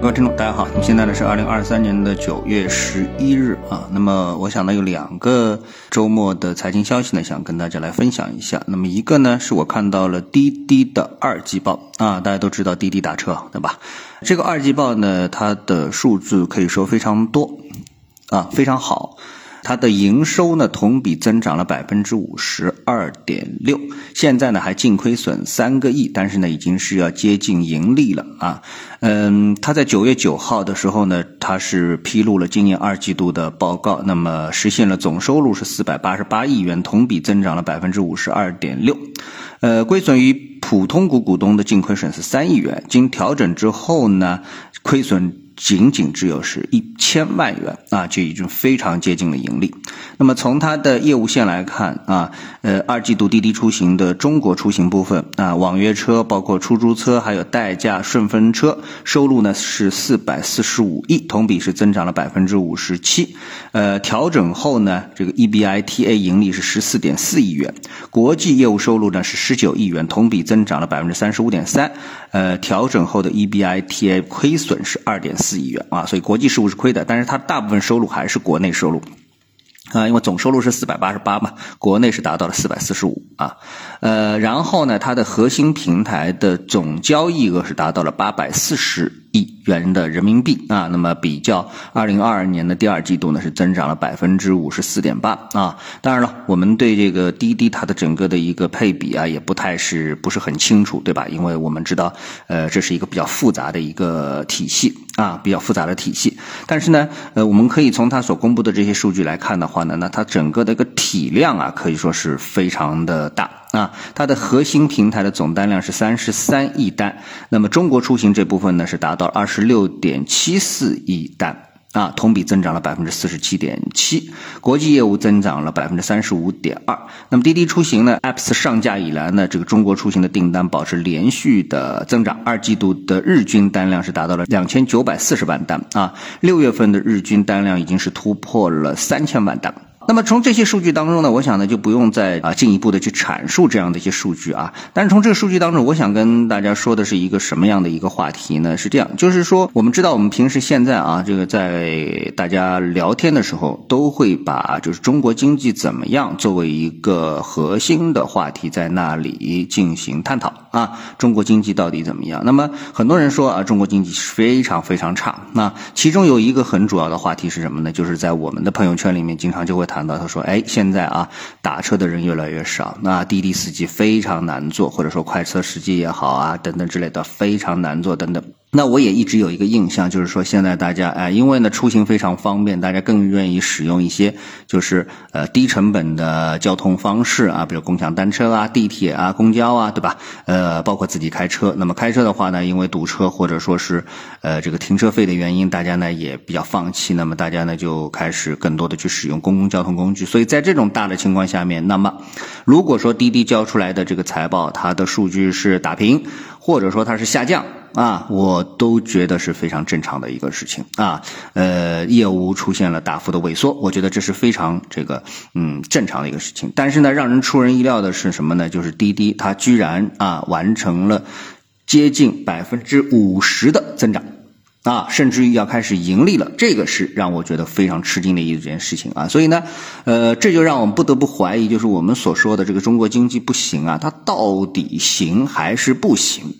各位听众，大家好。那么现在呢是二零二三年的九月十一日啊。那么我想呢有两个周末的财经消息呢，想跟大家来分享一下。那么一个呢是我看到了滴滴的二季报啊，大家都知道滴滴打车对吧？这个二季报呢，它的数字可以说非常多啊，非常好。它的营收呢，同比增长了百分之五十二点六，现在呢还净亏损三个亿，但是呢已经是要接近盈利了啊。嗯，它在九月九号的时候呢，它是披露了今年二季度的报告，那么实现了总收入是四百八十八亿元，同比增长了百分之五十二点六。呃，亏损于普通股股东的净亏损是三亿元，经调整之后呢，亏损。仅仅只有是一千万元啊，就已经非常接近了盈利。那么从它的业务线来看啊，呃，二季度滴滴出行的中国出行部分啊，网约车包括出租车还有代驾顺风车收入呢是四百四十五亿，同比是增长了百分之五十七。呃，调整后呢，这个 E B I T A 盈利是十四点四亿元，国际业务收入呢是十九亿元，同比增长了百分之三十五点三。呃，调整后的 E B I T A 亏损是二点四。四亿元啊，所以国际事务是亏的，但是它大部分收入还是国内收入。啊，因为总收入是四百八十八嘛，国内是达到了四百四十五啊，呃，然后呢，它的核心平台的总交易额是达到了八百四十亿元的人民币啊，那么比较二零二二年的第二季度呢，是增长了百分之五十四点八啊。当然了，我们对这个滴滴它的整个的一个配比啊，也不太是不是很清楚，对吧？因为我们知道，呃，这是一个比较复杂的一个体系啊，比较复杂的体系。但是呢，呃，我们可以从它所公布的这些数据来看的话呢。那它整个的一个体量啊，可以说是非常的大啊。它的核心平台的总单量是三十三亿单，那么中国出行这部分呢是达到二十六点七四亿单啊，同比增长了百分之四十七点七。国际业务增长了百分之三十五点二。那么滴滴出行呢，apps 上架以来呢，这个中国出行的订单保持连续的增长，二季度的日均单量是达到了两千九百四十万单啊，六月份的日均单量已经是突破了三千万单。那么从这些数据当中呢，我想呢就不用再啊进一步的去阐述这样的一些数据啊。但是从这个数据当中，我想跟大家说的是一个什么样的一个话题呢？是这样，就是说我们知道我们平时现在啊，这个在大家聊天的时候，都会把就是中国经济怎么样作为一个核心的话题在那里进行探讨啊。中国经济到底怎么样？那么很多人说啊，中国经济非常非常差。那其中有一个很主要的话题是什么呢？就是在我们的朋友圈里面经常就会谈。到他说，哎，现在啊，打车的人越来越少，那滴滴司机非常难做，或者说快车司机也好啊，等等之类的非常难做，等等。那我也一直有一个印象，就是说现在大家哎，因为呢出行非常方便，大家更愿意使用一些就是呃低成本的交通方式啊，比如共享单车啊、地铁啊、公交啊，对吧？呃，包括自己开车。那么开车的话呢，因为堵车或者说是呃这个停车费的原因，大家呢也比较放弃。那么大家呢就开始更多的去使用公共交通工具。所以在这种大的情况下面，那么如果说滴滴交出来的这个财报，它的数据是打平，或者说它是下降。啊，我都觉得是非常正常的一个事情啊，呃，业务出现了大幅的萎缩，我觉得这是非常这个嗯正常的一个事情。但是呢，让人出人意料的是什么呢？就是滴滴它居然啊完成了接近百分之五十的增长啊，甚至于要开始盈利了，这个是让我觉得非常吃惊的一件事情啊。所以呢，呃，这就让我们不得不怀疑，就是我们所说的这个中国经济不行啊，它到底行还是不行？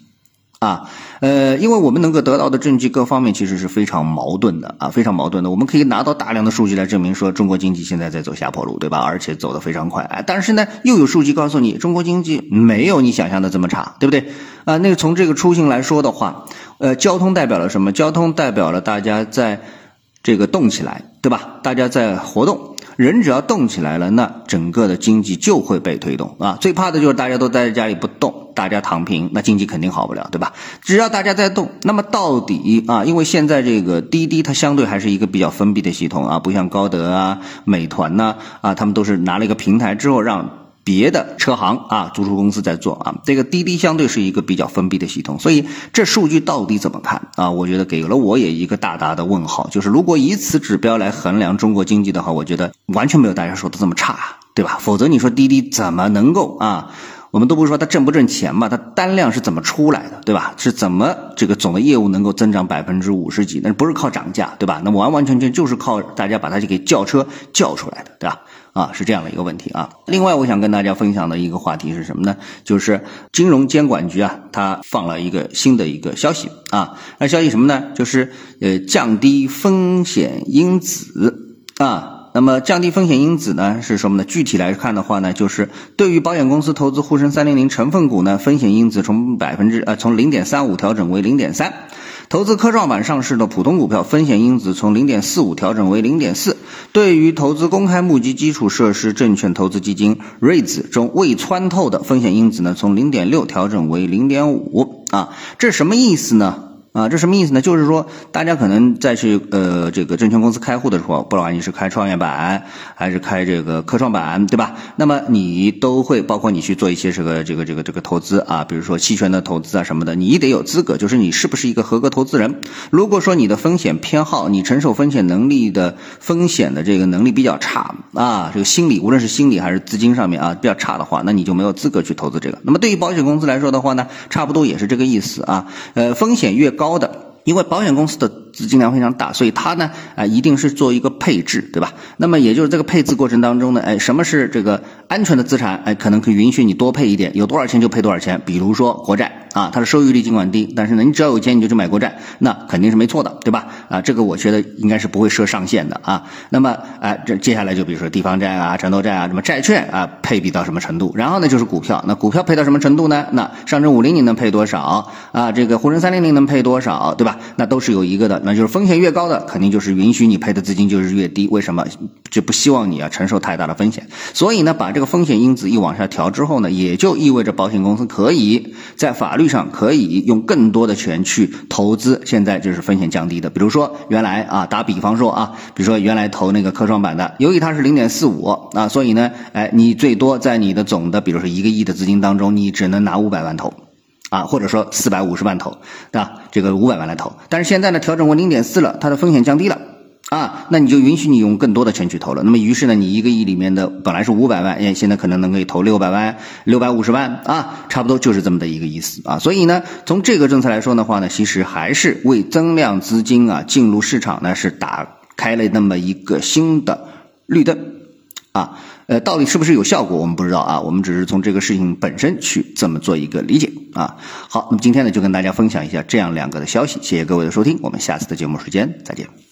啊，呃，因为我们能够得到的证据各方面其实是非常矛盾的啊，非常矛盾的。我们可以拿到大量的数据来证明说中国经济现在在走下坡路，对吧？而且走得非常快。哎，但是呢，又有数据告诉你中国经济没有你想象的这么差，对不对？啊，那个从这个出行来说的话，呃，交通代表了什么？交通代表了大家在这个动起来，对吧？大家在活动。人只要动起来了，那整个的经济就会被推动啊！最怕的就是大家都待在家里不动，大家躺平，那经济肯定好不了，对吧？只要大家在动，那么到底啊，因为现在这个滴滴它相对还是一个比较封闭的系统啊，不像高德啊、美团呐啊，他们都是拿了一个平台之后让。别的车行啊，租车公司在做啊，这个滴滴相对是一个比较封闭的系统，所以这数据到底怎么看啊？我觉得给了我也一个大大的问号。就是如果以此指标来衡量中国经济的话，我觉得完全没有大家说的这么差，对吧？否则你说滴滴怎么能够啊我们都不是说它挣不挣钱嘛，它单量是怎么出来的，对吧？是怎么这个总的业务能够增长百分之五十几？那不是靠涨价，对吧？那完完全全就是靠大家把它就给叫车叫出来的，对吧？啊，是这样的一个问题啊。另外，我想跟大家分享的一个话题是什么呢？就是金融监管局啊，它放了一个新的一个消息啊。那消息什么呢？就是呃，降低风险因子啊。那么降低风险因子呢是什么呢？具体来看的话呢，就是对于保险公司投资沪深三零零成分股呢，风险因子从百分之呃从零点三五调整为零点三；投资科创板上市的普通股票，风险因子从零点四五调整为零点四；对于投资公开募集基础设施证券投资基金 REITs 中未穿透的风险因子呢，从零点六调整为零点五啊，这什么意思呢？啊，这什么意思呢？就是说，大家可能在去呃这个证券公司开户的时候，不管你是开创业板还是开这个科创板，对吧？那么你都会包括你去做一些这个这个这个这个投资啊，比如说期权的投资啊什么的，你得有资格，就是你是不是一个合格投资人？如果说你的风险偏好，你承受风险能力的风险的这个能力比较差啊，这个心理无论是心理还是资金上面啊比较差的话，那你就没有资格去投资这个。那么对于保险公司来说的话呢，差不多也是这个意思啊，呃，风险越高的，因为保险公司的资金量非常大，所以它呢，啊，一定是做一个配置，对吧？那么也就是这个配置过程当中呢，哎，什么是这个安全的资产？哎，可能可以允许你多配一点，有多少钱就配多少钱。比如说国债啊，它的收益率尽管低，但是呢，你只要有钱你就去买国债，那肯定是没错的，对吧？啊，这个我觉得应该是不会设上限的啊。那么，哎，这接下来就比如说地方债啊、城投债啊、什么债券啊，配比到什么程度？然后呢，就是股票，那股票配到什么程度呢？那上证五零你能配多少啊？这个沪深三零零能配多少？对吧？那都是有一个的，那就是风险越高的，肯定就是允许你赔的资金就是越低。为什么？就不希望你啊承受太大的风险。所以呢，把这个风险因子一往下调之后呢，也就意味着保险公司可以在法律上可以用更多的钱去投资。现在就是风险降低的，比如说原来啊，打比方说啊，比如说原来投那个科创板的，由于它是零点四五啊，所以呢，哎，你最多在你的总的，比如说一个亿的资金当中，你只能拿五百万投。啊，或者说四百五十万投，对吧？这个五百万来投，但是现在呢，调整为零点四了，它的风险降低了，啊，那你就允许你用更多的钱去投了。那么于是呢，你一个亿里面的本来是五百万，哎，现在可能能够投六百万、六百五十万啊，差不多就是这么的一个意思啊。所以呢，从这个政策来说的话呢，其实还是为增量资金啊进入市场呢是打开了那么一个新的绿灯啊。呃，到底是不是有效果，我们不知道啊。我们只是从这个事情本身去这么做一个理解啊。好，那么今天呢，就跟大家分享一下这样两个的消息。谢谢各位的收听，我们下次的节目时间再见。